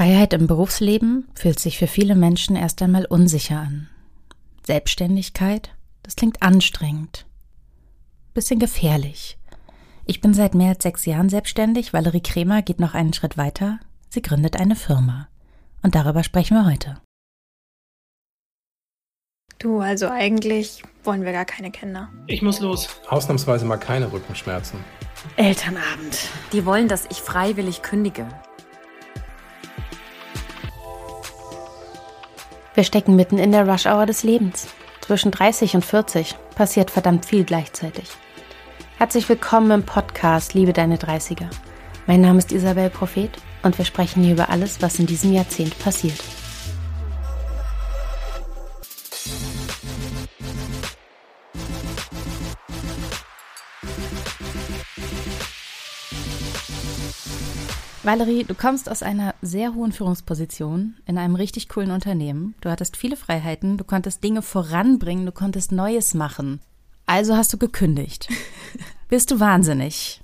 Freiheit im Berufsleben fühlt sich für viele Menschen erst einmal unsicher an. Selbstständigkeit, das klingt anstrengend. Bisschen gefährlich. Ich bin seit mehr als sechs Jahren selbstständig. Valerie Kremer geht noch einen Schritt weiter. Sie gründet eine Firma. Und darüber sprechen wir heute. Du, also eigentlich wollen wir gar keine Kinder. Ich muss los. Ausnahmsweise mal keine Rückenschmerzen. Elternabend. Die wollen, dass ich freiwillig kündige. Wir stecken mitten in der Rush-Hour des Lebens. Zwischen 30 und 40 passiert verdammt viel gleichzeitig. Herzlich willkommen im Podcast Liebe deine 30er. Mein Name ist Isabel Prophet und wir sprechen hier über alles, was in diesem Jahrzehnt passiert. Valerie, du kommst aus einer sehr hohen Führungsposition in einem richtig coolen Unternehmen. Du hattest viele Freiheiten, du konntest Dinge voranbringen, du konntest Neues machen. Also hast du gekündigt. Bist du wahnsinnig?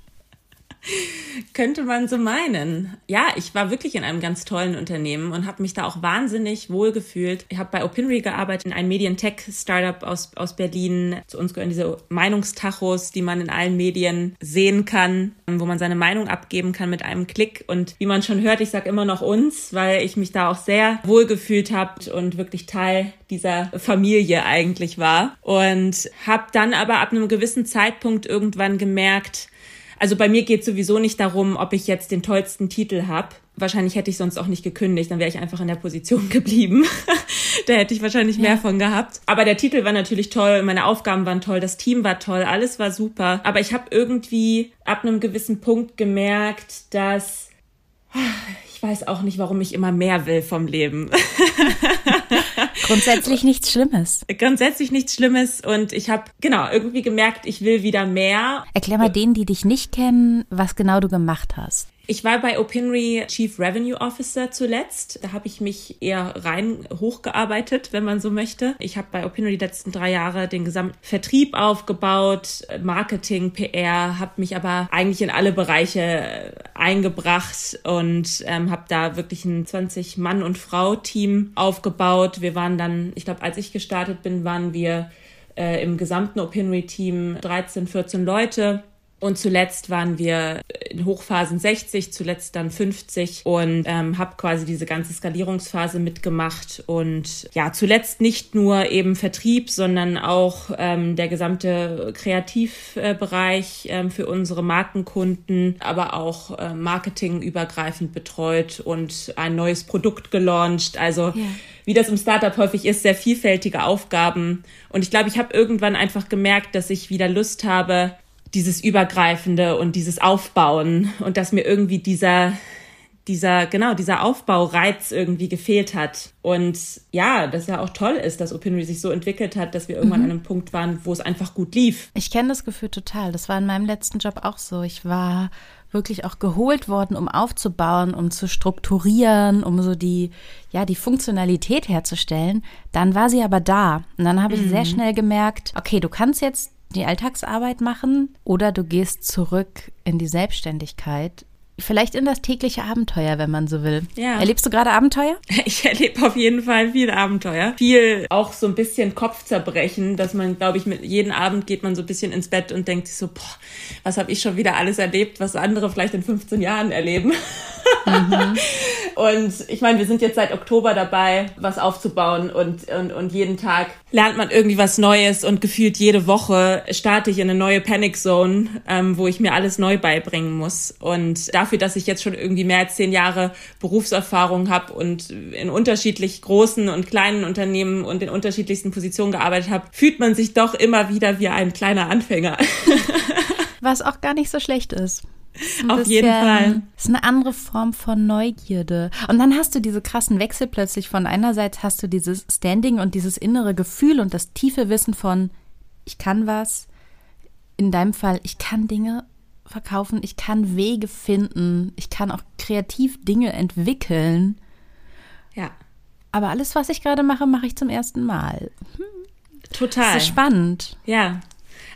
Könnte man so meinen. Ja, ich war wirklich in einem ganz tollen Unternehmen und habe mich da auch wahnsinnig wohl gefühlt. Ich habe bei Opinry gearbeitet, in einem Medientech-Startup aus, aus Berlin. Zu uns gehören diese Meinungstachos, die man in allen Medien sehen kann, wo man seine Meinung abgeben kann mit einem Klick. Und wie man schon hört, ich sage immer noch uns, weil ich mich da auch sehr wohl gefühlt habe und wirklich Teil dieser Familie eigentlich war. Und habe dann aber ab einem gewissen Zeitpunkt irgendwann gemerkt, also bei mir geht sowieso nicht darum, ob ich jetzt den tollsten Titel habe. Wahrscheinlich hätte ich sonst auch nicht gekündigt, dann wäre ich einfach in der Position geblieben. da hätte ich wahrscheinlich mehr ja. von gehabt. Aber der Titel war natürlich toll, meine Aufgaben waren toll, das Team war toll, alles war super. Aber ich habe irgendwie ab einem gewissen Punkt gemerkt, dass ich weiß auch nicht, warum ich immer mehr will vom Leben. Grundsätzlich nichts Schlimmes. Grundsätzlich nichts Schlimmes und ich habe genau irgendwie gemerkt, ich will wieder mehr. Erklär mal denen, die dich nicht kennen, was genau du gemacht hast. Ich war bei Opinry Chief Revenue Officer zuletzt. Da habe ich mich eher rein hochgearbeitet, wenn man so möchte. Ich habe bei Opinry die letzten drei Jahre den gesamten Vertrieb aufgebaut, Marketing, PR, habe mich aber eigentlich in alle Bereiche eingebracht und ähm, habe da wirklich ein 20 Mann und Frau Team aufgebaut. Wir waren dann, ich glaube, als ich gestartet bin, waren wir äh, im gesamten Opinry Team 13, 14 Leute und zuletzt waren wir in Hochphasen 60, zuletzt dann 50 und ähm, habe quasi diese ganze Skalierungsphase mitgemacht. Und ja, zuletzt nicht nur eben Vertrieb, sondern auch ähm, der gesamte Kreativbereich ähm, für unsere Markenkunden, aber auch äh, Marketing übergreifend betreut und ein neues Produkt gelauncht. Also ja wie das im Startup häufig ist, sehr vielfältige Aufgaben. Und ich glaube, ich habe irgendwann einfach gemerkt, dass ich wieder Lust habe, dieses Übergreifende und dieses Aufbauen und dass mir irgendwie dieser, dieser, genau, dieser Aufbaureiz irgendwie gefehlt hat. Und ja, dass ja auch toll ist, dass Opinory sich so entwickelt hat, dass wir irgendwann mhm. an einem Punkt waren, wo es einfach gut lief. Ich kenne das Gefühl total. Das war in meinem letzten Job auch so. Ich war wirklich auch geholt worden, um aufzubauen, um zu strukturieren, um so die, ja, die Funktionalität herzustellen. Dann war sie aber da. Und dann habe ich mhm. sehr schnell gemerkt, okay, du kannst jetzt die Alltagsarbeit machen oder du gehst zurück in die Selbstständigkeit. Vielleicht in das tägliche Abenteuer, wenn man so will. Ja. Erlebst du gerade Abenteuer? Ich erlebe auf jeden Fall viel Abenteuer. Viel auch so ein bisschen Kopfzerbrechen, dass man, glaube ich, mit jeden Abend geht man so ein bisschen ins Bett und denkt sich so, boah, was habe ich schon wieder alles erlebt, was andere vielleicht in 15 Jahren erleben. Mhm. und ich meine, wir sind jetzt seit Oktober dabei, was aufzubauen und, und, und jeden Tag lernt man irgendwie was Neues und gefühlt jede Woche starte ich in eine neue Panic Zone, ähm, wo ich mir alles neu beibringen muss. Und dafür, dass ich jetzt schon irgendwie mehr als zehn Jahre Berufserfahrung habe und in unterschiedlich großen und kleinen Unternehmen und in unterschiedlichsten Positionen gearbeitet habe, fühlt man sich doch immer wieder wie ein kleiner Anfänger. Was auch gar nicht so schlecht ist. Auf bisschen, jeden Fall. Ist eine andere Form von Neugierde. Und dann hast du diese krassen Wechsel plötzlich von einerseits hast du dieses Standing und dieses innere Gefühl und das tiefe Wissen von, ich kann was. In deinem Fall, ich kann Dinge verkaufen, ich kann Wege finden, ich kann auch kreativ Dinge entwickeln. Ja. Aber alles, was ich gerade mache, mache ich zum ersten Mal. Hm. Total. Das ist spannend. Ja,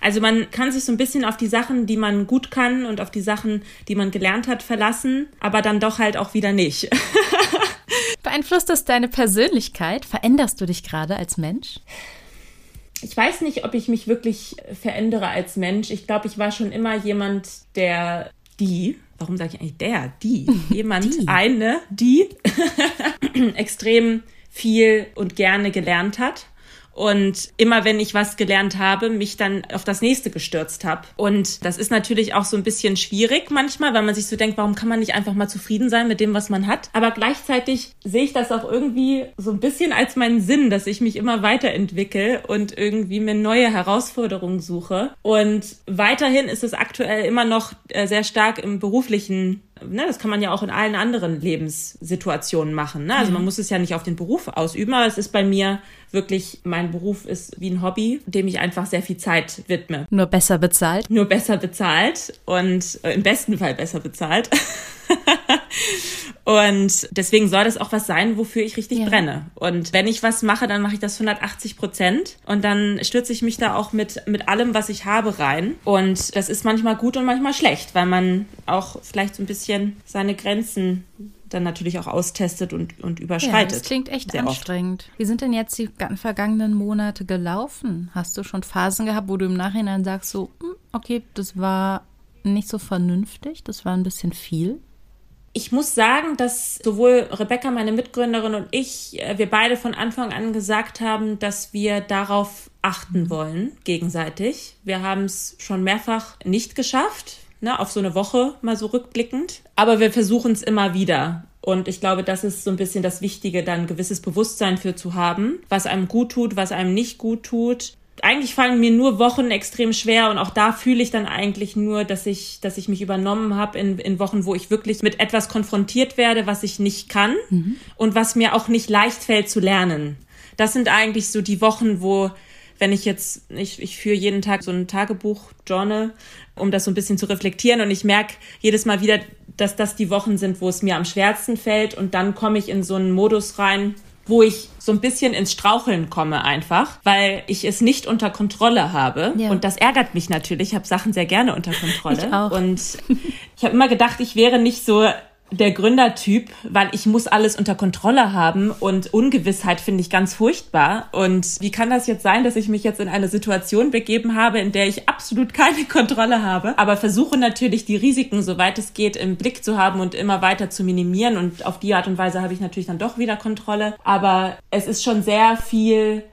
also man kann sich so ein bisschen auf die Sachen, die man gut kann und auf die Sachen, die man gelernt hat, verlassen, aber dann doch halt auch wieder nicht. Beeinflusst das deine Persönlichkeit? Veränderst du dich gerade als Mensch? Ich weiß nicht, ob ich mich wirklich verändere als Mensch. Ich glaube, ich war schon immer jemand, der die, warum sage ich eigentlich der, die, jemand, Die. eine, die extrem viel und gerne gelernt hat. Und immer wenn ich was gelernt habe, mich dann auf das nächste gestürzt habe. Und das ist natürlich auch so ein bisschen schwierig manchmal, weil man sich so denkt, warum kann man nicht einfach mal zufrieden sein mit dem, was man hat? Aber gleichzeitig sehe ich das auch irgendwie so ein bisschen als meinen Sinn, dass ich mich immer weiterentwickle und irgendwie mir neue Herausforderungen suche. Und weiterhin ist es aktuell immer noch äh, sehr stark im beruflichen ne, das kann man ja auch in allen anderen Lebenssituationen machen. Ne? Also man muss es ja nicht auf den Beruf ausüben, aber es ist bei mir wirklich, mein Beruf ist wie ein Hobby, dem ich einfach sehr viel Zeit widme. Nur besser bezahlt? Nur besser bezahlt und äh, im besten Fall besser bezahlt. Und deswegen soll das auch was sein, wofür ich richtig Ja. brenne. Und wenn ich was mache, dann mache ich das 180 Prozent. Und dann stürze ich mich da auch mit, mit allem, was ich habe, rein. Und das ist manchmal gut und manchmal schlecht, weil man auch vielleicht so ein bisschen seine Grenzen dann natürlich auch austestet und, und Ja, überschreitet. das klingt echt Sehr oft. anstrengend. Wie sind denn jetzt die gan- vergangenen Monate gelaufen? Hast du schon Phasen gehabt, wo du im Nachhinein sagst, so, hm, okay, das war nicht so vernünftig, das war ein bisschen viel? Ich muss sagen, dass sowohl Rebecca, meine Mitgründerin und ich, äh, wir beide von Anfang an gesagt haben, dass wir darauf achten wollen, gegenseitig. Wir haben es schon mehrfach nicht geschafft, ne, auf so eine Woche mal so rückblickend. Aber wir versuchen es immer wieder. Und ich glaube, das ist so ein bisschen das Wichtige, dann ein gewisses Bewusstsein für zu haben, was einem gut tut, was einem nicht gut tut eigentlich fallen mir nur Wochen extrem schwer und auch da fühle ich dann eigentlich nur, dass ich, dass ich mich übernommen habe in, in Wochen, wo ich wirklich mit etwas konfrontiert werde, was ich nicht kann und was mir auch nicht leicht fällt zu lernen. Das sind eigentlich so die Wochen, wo, wenn ich jetzt, ich, ich führe jeden Tag so ein Tagebuch, Journal, um das so ein bisschen zu reflektieren und ich merke jedes Mal wieder, dass das die Wochen sind, wo es mir am schwersten fällt und dann komme ich in so einen Modus rein, wo ich so ein bisschen ins Straucheln komme einfach, weil ich es nicht unter Kontrolle habe. Ja. Und das ärgert mich natürlich. Ich habe Sachen sehr gerne unter Kontrolle. Ich auch. Und ich habe immer gedacht, ich wäre nicht so der Gründertyp, weil ich muss alles unter Kontrolle haben und Ungewissheit finde ich ganz furchtbar. Und wie kann das jetzt sein, dass ich mich jetzt in eine Situation begeben habe, in der ich absolut keine Kontrolle habe, aber versuche natürlich die Risiken, soweit es geht, im Blick zu haben und immer weiter zu minimieren. Und auf die Art und Weise habe ich natürlich dann doch wieder Kontrolle. Aber es ist schon sehr viel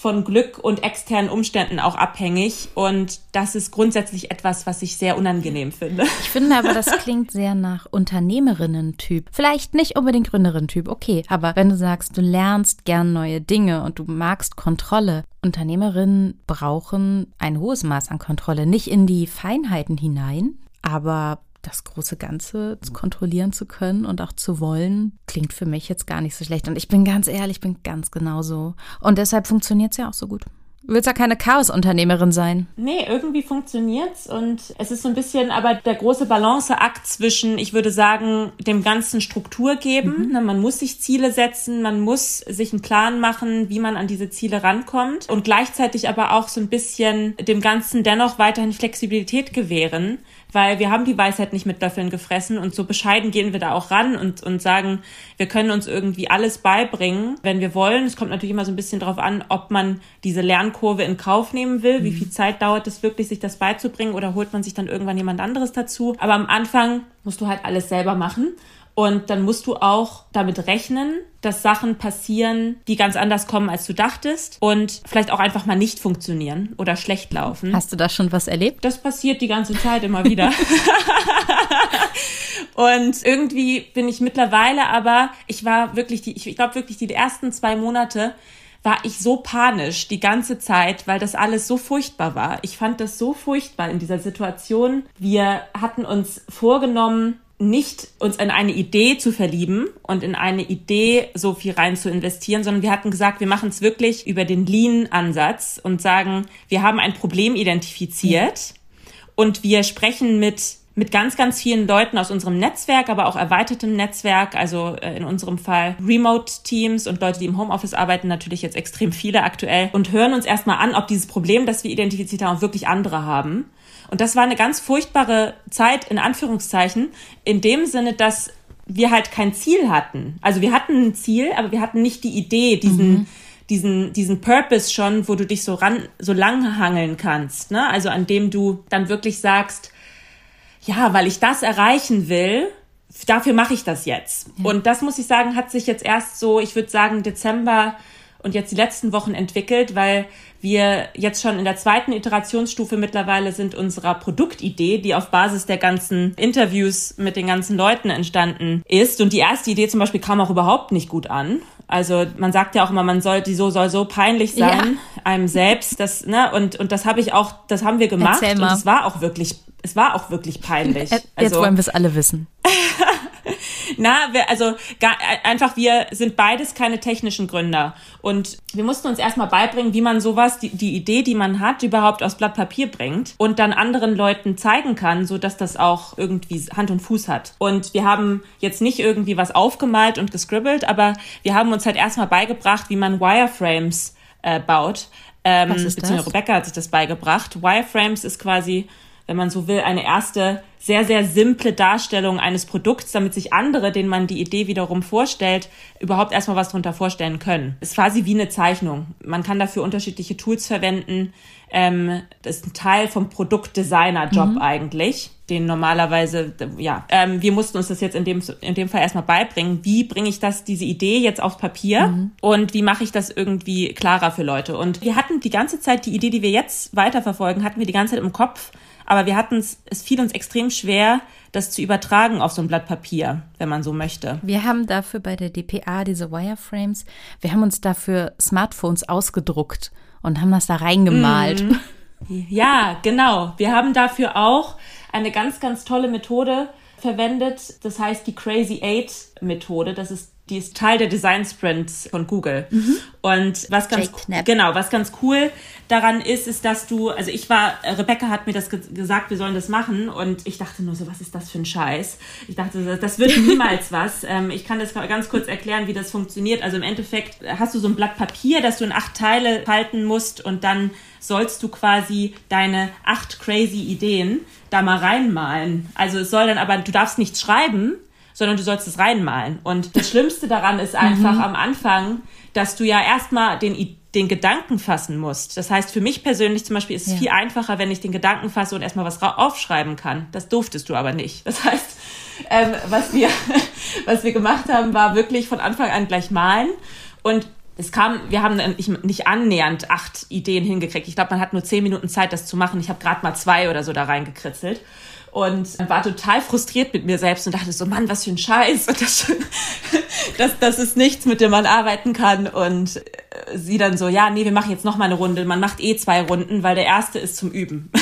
von Glück und externen Umständen auch abhängig. Und das ist grundsätzlich etwas, was ich sehr unangenehm finde. Ich finde aber, das klingt sehr nach Unternehmerinnen-Typ. Vielleicht nicht unbedingt Gründerin-Typ, okay. Aber wenn du sagst, du lernst gern neue Dinge und du magst Kontrolle, Unternehmerinnen brauchen ein hohes Maß an Kontrolle. Nicht in die Feinheiten hinein, aber das große Ganze zu kontrollieren zu können und auch zu wollen, klingt für mich jetzt gar nicht so schlecht. Und ich bin ganz ehrlich, ich bin ganz genauso. Und deshalb funktioniert es ja auch so gut. Du willst ja keine Chaos-Unternehmerin sein. Nee, irgendwie funktioniert's und es ist so ein bisschen aber der große Balanceakt zwischen, ich würde sagen, dem Ganzen Struktur geben. Ne, Man muss sich Ziele setzen, man muss sich einen Plan machen, wie man an diese Ziele rankommt und gleichzeitig aber auch so ein bisschen dem Ganzen dennoch weiterhin Flexibilität gewähren, weil wir haben die Weisheit nicht mit Löffeln gefressen und so bescheiden gehen wir da auch ran und, und sagen, wir können uns irgendwie alles beibringen, wenn wir wollen. Es kommt natürlich immer so ein bisschen darauf an, ob man diese Lernkurve in Kauf nehmen will, wie viel Zeit dauert es wirklich, sich das beizubringen oder holt man sich dann irgendwann jemand anderes dazu. Aber am Anfang musst du halt alles selber machen. Und dann musst du auch damit rechnen, dass Sachen passieren, die ganz anders kommen, als du dachtest und vielleicht auch einfach mal nicht funktionieren oder schlecht laufen. Hast du da schon was erlebt? Das passiert die ganze Zeit immer wieder. und irgendwie bin ich mittlerweile aber, ich war wirklich die, ich glaube wirklich die ersten zwei Monate war ich so panisch die ganze Zeit, weil das alles so furchtbar war. Ich fand das so furchtbar in dieser Situation. Wir hatten uns vorgenommen, nicht uns in eine Idee zu verlieben und in eine Idee so viel rein zu investieren, sondern wir hatten gesagt, wir machen es wirklich über den Lean-Ansatz und sagen, wir haben ein Problem identifiziert und wir sprechen mit mit ganz, ganz vielen Leuten aus unserem Netzwerk, aber auch erweitertem Netzwerk, also äh, in unserem Fall Remote-Teams und Leute, die im Homeoffice arbeiten, natürlich jetzt extrem viele aktuell und hören uns erstmal an, ob dieses Problem, das wir identifiziert haben, wirklich andere haben. Und das war eine ganz furchtbare Zeit, in Anführungszeichen, in dem Sinne, dass wir halt kein Ziel hatten. Also wir hatten ein Ziel, aber wir hatten nicht die Idee, diesen, mhm. diesen, diesen Purpose schon, wo du dich so ran, so lang hangeln kannst. Ne? Also an dem du dann wirklich sagst, ja, weil ich das erreichen will, dafür mache ich das jetzt. Ja. Und das muss ich sagen, hat sich jetzt erst so, ich würde sagen, Dezember und jetzt die letzten Wochen entwickelt, weil wir jetzt schon in der zweiten Iterationsstufe mittlerweile sind unserer Produktidee, die auf Basis der ganzen Interviews mit den ganzen Leuten entstanden ist. Und die erste Idee zum Beispiel kam auch überhaupt nicht gut an. Also man sagt ja auch immer, man soll, die so soll so peinlich sein, ja. einem selbst. Das, ne, und, und das habe ich auch, das haben wir gemacht. Und es war auch wirklich, es war auch wirklich peinlich. Jetzt also, wollen wir es alle wissen. Na, wir, also gar, einfach, wir sind beides keine technischen Gründer. Und wir mussten uns erstmal beibringen, wie man sowas, die, die Idee, die man hat, überhaupt aus Blatt Papier bringt und dann anderen Leuten zeigen kann, so dass das auch irgendwie Hand und Fuß hat. Und wir haben jetzt nicht irgendwie was aufgemalt und gescribbelt, aber wir haben uns halt erstmal beigebracht, wie man Wireframes äh, baut. Ähm, Was ist beziehungsweise das? Rebecca hat sich das beigebracht. Wireframes ist quasi wenn man so will, eine erste sehr, sehr simple Darstellung eines Produkts, damit sich andere, denen man die Idee wiederum vorstellt, überhaupt erstmal was darunter vorstellen können. Ist quasi wie eine Zeichnung. Man kann dafür unterschiedliche Tools verwenden. Ähm, das ist ein Teil vom Produktdesigner-Job mhm. eigentlich, den normalerweise, ja, ähm, wir mussten uns das jetzt in dem, in dem Fall erstmal beibringen. Wie bringe ich das, diese Idee jetzt aufs Papier mhm. und wie mache ich das irgendwie klarer für Leute? Und wir hatten die ganze Zeit die Idee, die wir jetzt weiterverfolgen, hatten wir die ganze Zeit im Kopf, aber wir hatten es, es fiel uns extrem schwer, das zu übertragen auf so ein Blatt Papier, wenn man so möchte. Wir haben dafür bei der DPA diese Wireframes, wir haben uns dafür Smartphones ausgedruckt und haben das da reingemalt. Mm. Ja, genau. Wir haben dafür auch eine ganz, ganz tolle Methode verwendet. Das heißt die Crazy Eight Methode. Das ist die ist Teil der Design Sprints von Google. Mhm. Und was ganz genau, was ganz cool daran ist, ist, dass du, also ich war, Rebecca hat mir das ge gesagt, wir sollen das machen und ich dachte nur so, was ist das für ein Scheiß? Ich dachte, das wird niemals was. Ähm, ich kann das ganz kurz erklären, wie das funktioniert. Also im Endeffekt hast du so ein Blatt Papier, das du in acht Teile falten musst und dann sollst du quasi deine acht crazy Ideen da mal reinmalen. Also es soll dann aber, du darfst nichts schreiben, sondern du sollst es reinmalen. Und das Schlimmste daran ist einfach mhm. am Anfang, dass du ja erstmal den, den Gedanken fassen musst. Das heißt, für mich persönlich zum Beispiel ist es ja. viel einfacher, wenn ich den Gedanken fasse und erstmal was aufschreiben kann. Das durftest du aber nicht. Das heißt, ähm, was, wir, was wir gemacht haben, war wirklich von Anfang an gleich malen. Und es kam, wir haben nicht annähernd acht Ideen hingekriegt. Ich glaube, man hat nur zehn Minuten Zeit, das zu machen. Ich habe gerade mal zwei oder so da reingekritzelt und war total frustriert mit mir selbst und dachte so, Mann, was für ein Scheiß. Und das, das, das ist nichts, mit dem man arbeiten kann. Und äh, sie dann so, ja, nee, wir machen jetzt noch mal eine Runde. Man macht eh zwei Runden, weil der erste ist zum Üben.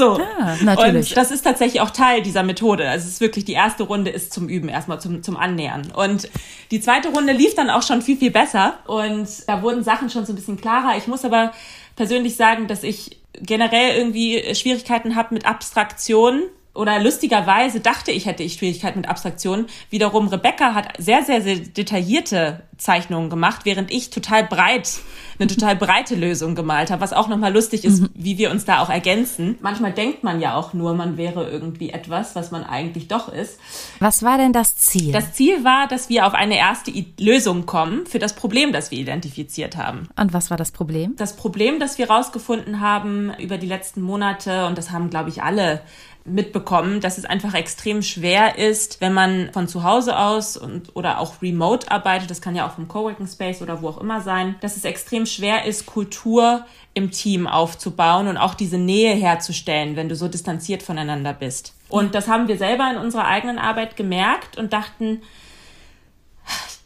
so. Ah, natürlich. Und das ist tatsächlich auch Teil dieser Methode. Also es ist wirklich, die erste Runde ist zum Üben, erstmal zum, zum Annähern. Und die zweite Runde lief dann auch schon viel, viel besser. Und da wurden Sachen schon so ein bisschen klarer. Ich muss aber persönlich sagen, dass ich generell irgendwie Schwierigkeiten habe mit Abstraktion oder lustigerweise dachte ich, hätte ich Schwierigkeiten mit Abstraktion. Wiederum Rebecca hat sehr, sehr, sehr detaillierte Zeichnungen gemacht, während ich total breit, eine total breite Lösung gemalt habe, was auch nochmal lustig ist, mhm. wie wir uns da auch ergänzen. Manchmal denkt man ja auch nur, man wäre irgendwie etwas, was man eigentlich doch ist. Was war denn das Ziel? Das Ziel war, dass wir auf eine erste Lösung kommen für das Problem, das wir identifiziert haben. Und was war das Problem? Das Problem, das wir rausgefunden haben über die letzten Monate, und das haben, glaube ich, alle mitbekommen, dass es einfach extrem schwer ist, wenn man von zu Hause aus und oder auch remote arbeitet, das kann ja auch vom Coworking Space oder wo auch immer sein, dass es extrem schwer ist, Kultur im Team aufzubauen und auch diese Nähe herzustellen, wenn du so distanziert voneinander bist. Und das haben wir selber in unserer eigenen Arbeit gemerkt und dachten,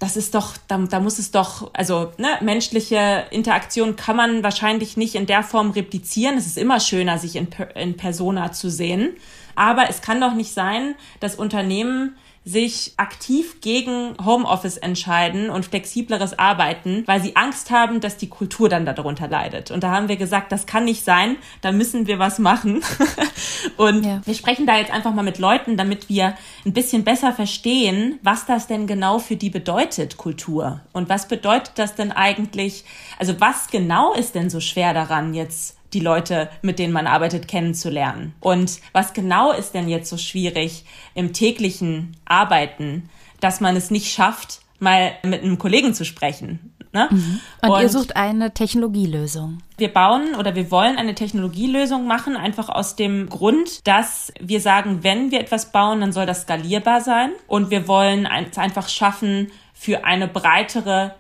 das ist doch, da, da muss es doch, also ne, menschliche Interaktion kann man wahrscheinlich nicht in der Form replizieren. Es ist immer schöner, sich in, in Persona zu sehen. Aber es kann doch nicht sein, dass Unternehmen sich aktiv gegen Homeoffice entscheiden und flexibleres Arbeiten, weil sie Angst haben, dass die Kultur dann darunter leidet. Und da haben wir gesagt, das kann nicht sein, da müssen wir was machen. und ja. wir sprechen da jetzt einfach mal mit Leuten, damit wir ein bisschen besser verstehen, was das denn genau für die bedeutet, Kultur. Und was bedeutet das denn eigentlich, also was genau ist denn so schwer daran, jetzt die Leute, mit denen man arbeitet, kennenzulernen. Und was genau ist denn jetzt so schwierig im täglichen Arbeiten, dass man es nicht schafft, mal mit einem Kollegen zu sprechen. Ne? Mhm. Und, und, ihr sucht eine Technologielösung. Wir bauen oder wir wollen eine Technologielösung machen, einfach aus dem Grund, dass wir sagen, wenn wir etwas bauen, dann soll das skalierbar sein. Und wir wollen es einfach schaffen, für eine breitere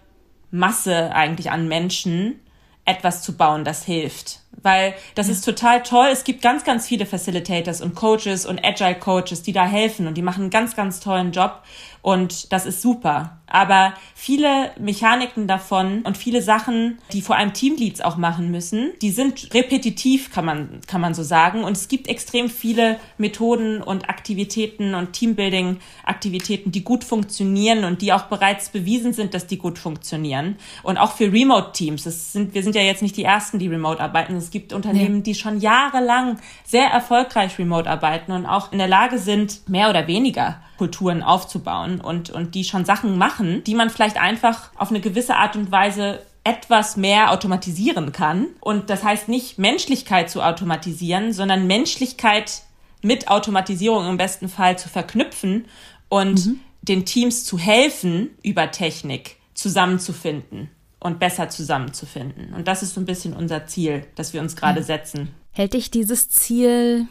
Masse eigentlich an Menschen etwas zu bauen, das hilft. Weil das ja. ist total toll. Es gibt ganz, ganz viele Facilitators und Coaches und Agile Coaches, die da helfen und die machen einen ganz, ganz tollen Job. Und das ist super. Aber viele Mechaniken davon und viele Sachen, die vor allem Teamleads auch machen müssen, die sind repetitiv, kann man, kann man so sagen. Und es gibt extrem viele Methoden und Aktivitäten und Teambuilding-Aktivitäten, die gut funktionieren und die auch bereits bewiesen sind, dass die gut funktionieren. Und auch für Remote-Teams. Sind, wir sind ja jetzt nicht die Ersten, die remote arbeiten. Es gibt Unternehmen, ja. die schon jahrelang sehr erfolgreich remote arbeiten und auch in der Lage sind, mehr oder weniger Kulturen aufzubauen und, und die schon Sachen machen, die man vielleicht einfach auf eine gewisse Art und Weise etwas mehr automatisieren kann. Und das heißt nicht Menschlichkeit zu automatisieren, sondern Menschlichkeit mit Automatisierung im besten Fall zu verknüpfen und mhm. den Teams zu helfen, über Technik zusammenzufinden und besser zusammenzufinden. Und das ist so ein bisschen unser Ziel, das wir uns gerade mhm. setzen. Hält dich dieses Ziel,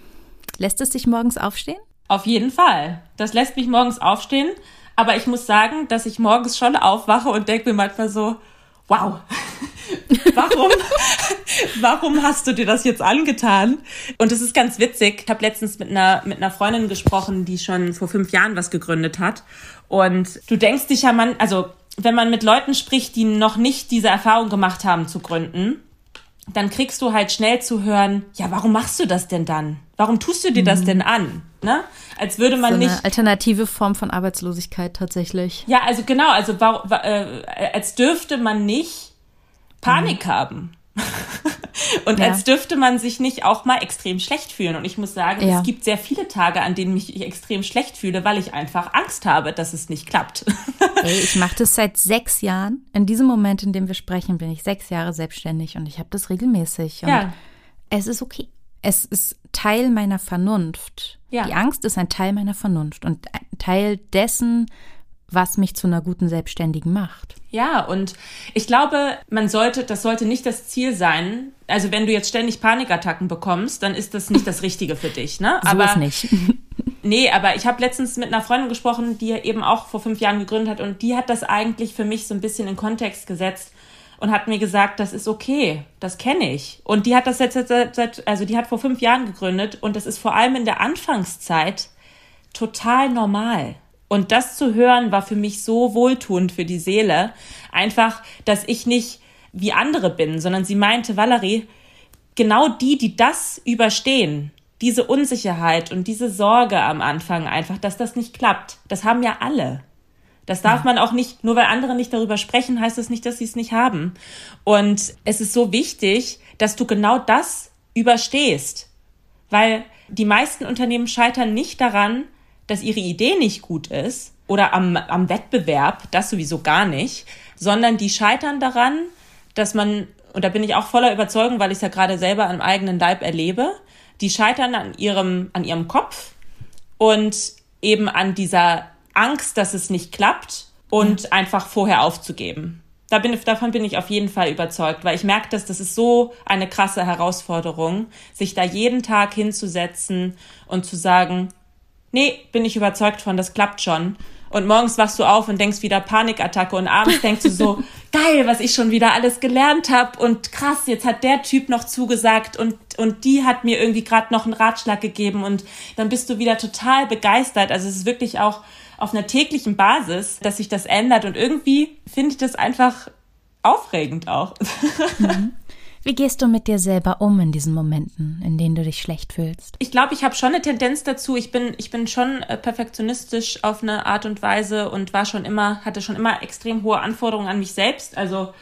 lässt es dich morgens aufstehen? Auf jeden Fall. Das lässt mich morgens aufstehen. Aber ich muss sagen, dass ich morgens schon aufwache und denke mir manchmal so, wow, warum, warum hast du dir das jetzt angetan? Und es ist ganz witzig. Ich habe letztens mit einer, mit einer Freundin gesprochen, die schon vor fünf Jahren was gegründet hat. Und du denkst dich ja, man, also wenn man mit Leuten spricht, die noch nicht diese Erfahrung gemacht haben zu gründen, dann kriegst du halt schnell zu hören, ja, warum machst du das denn dann? Warum tust du dir das mhm. denn an? Ne? Als würde man so eine nicht. Alternative Form von Arbeitslosigkeit tatsächlich. Ja, also genau, also äh, als dürfte man nicht Panik mhm. haben. und ja. als dürfte man sich nicht auch mal extrem schlecht fühlen. Und ich muss sagen, ja. es gibt sehr viele Tage, an denen mich ich extrem schlecht fühle, weil ich einfach Angst habe, dass es nicht klappt. Ey, ich mache das seit sechs Jahren. In diesem Moment, in dem wir sprechen, bin ich sechs Jahre selbstständig und ich habe das regelmäßig. Und ja. es ist okay. Es ist Teil meiner Vernunft. Ja. Die Angst ist ein Teil meiner Vernunft und ein Teil dessen, was mich zu einer guten Selbstständigen macht. Ja, und ich glaube, man sollte, das sollte nicht das Ziel sein. Also wenn du jetzt ständig Panikattacken bekommst, dann ist das nicht das Richtige für dich, ne? So aber ist nicht. nee, aber ich habe letztens mit einer Freundin gesprochen, die eben auch vor fünf Jahren gegründet hat und die hat das eigentlich für mich so ein bisschen in Kontext gesetzt und hat mir gesagt, das ist okay, das kenne ich. Und die hat das jetzt seit, seit, also die hat vor fünf Jahren gegründet und das ist vor allem in der Anfangszeit total normal. Und das zu hören war für mich so wohltuend für die Seele. Einfach, dass ich nicht wie andere bin, sondern sie meinte, Valerie, genau die, die das überstehen, diese Unsicherheit und diese Sorge am Anfang einfach, dass das nicht klappt, das haben ja alle. Das darf ja. man auch nicht, nur weil andere nicht darüber sprechen, heißt das nicht, dass sie es nicht haben. Und es ist so wichtig, dass du genau das überstehst. Weil die meisten Unternehmen scheitern nicht daran, dass ihre Idee nicht gut ist oder am, am Wettbewerb, das sowieso gar nicht, sondern die scheitern daran, dass man, und da bin ich auch voller Überzeugung, weil ich es ja gerade selber am eigenen Leib erlebe, die scheitern an ihrem, an ihrem Kopf und eben an dieser Angst, dass es nicht klappt und mhm. einfach vorher aufzugeben. Da bin, davon bin ich auf jeden Fall überzeugt, weil ich merke, dass das ist so eine krasse Herausforderung, sich da jeden Tag hinzusetzen und zu sagen, nee, bin ich überzeugt von, das klappt schon. Und morgens wachst du auf und denkst wieder Panikattacke und abends denkst du so, geil, was ich schon wieder alles gelernt habe und krass, jetzt hat der Typ noch zugesagt und, und die hat mir irgendwie gerade noch einen Ratschlag gegeben und dann bist du wieder total begeistert. Also es ist wirklich auch auf einer täglichen Basis, dass sich das ändert und irgendwie finde ich das einfach aufregend auch. Mhm. Wie gehst du mit dir selber um in diesen Momenten, in denen du dich schlecht fühlst? Ich glaube, ich habe schon eine Tendenz dazu. Ich bin, ich bin schon äh, perfektionistisch auf eine Art und Weise und war schon immer, hatte schon immer extrem hohe Anforderungen an mich selbst. Also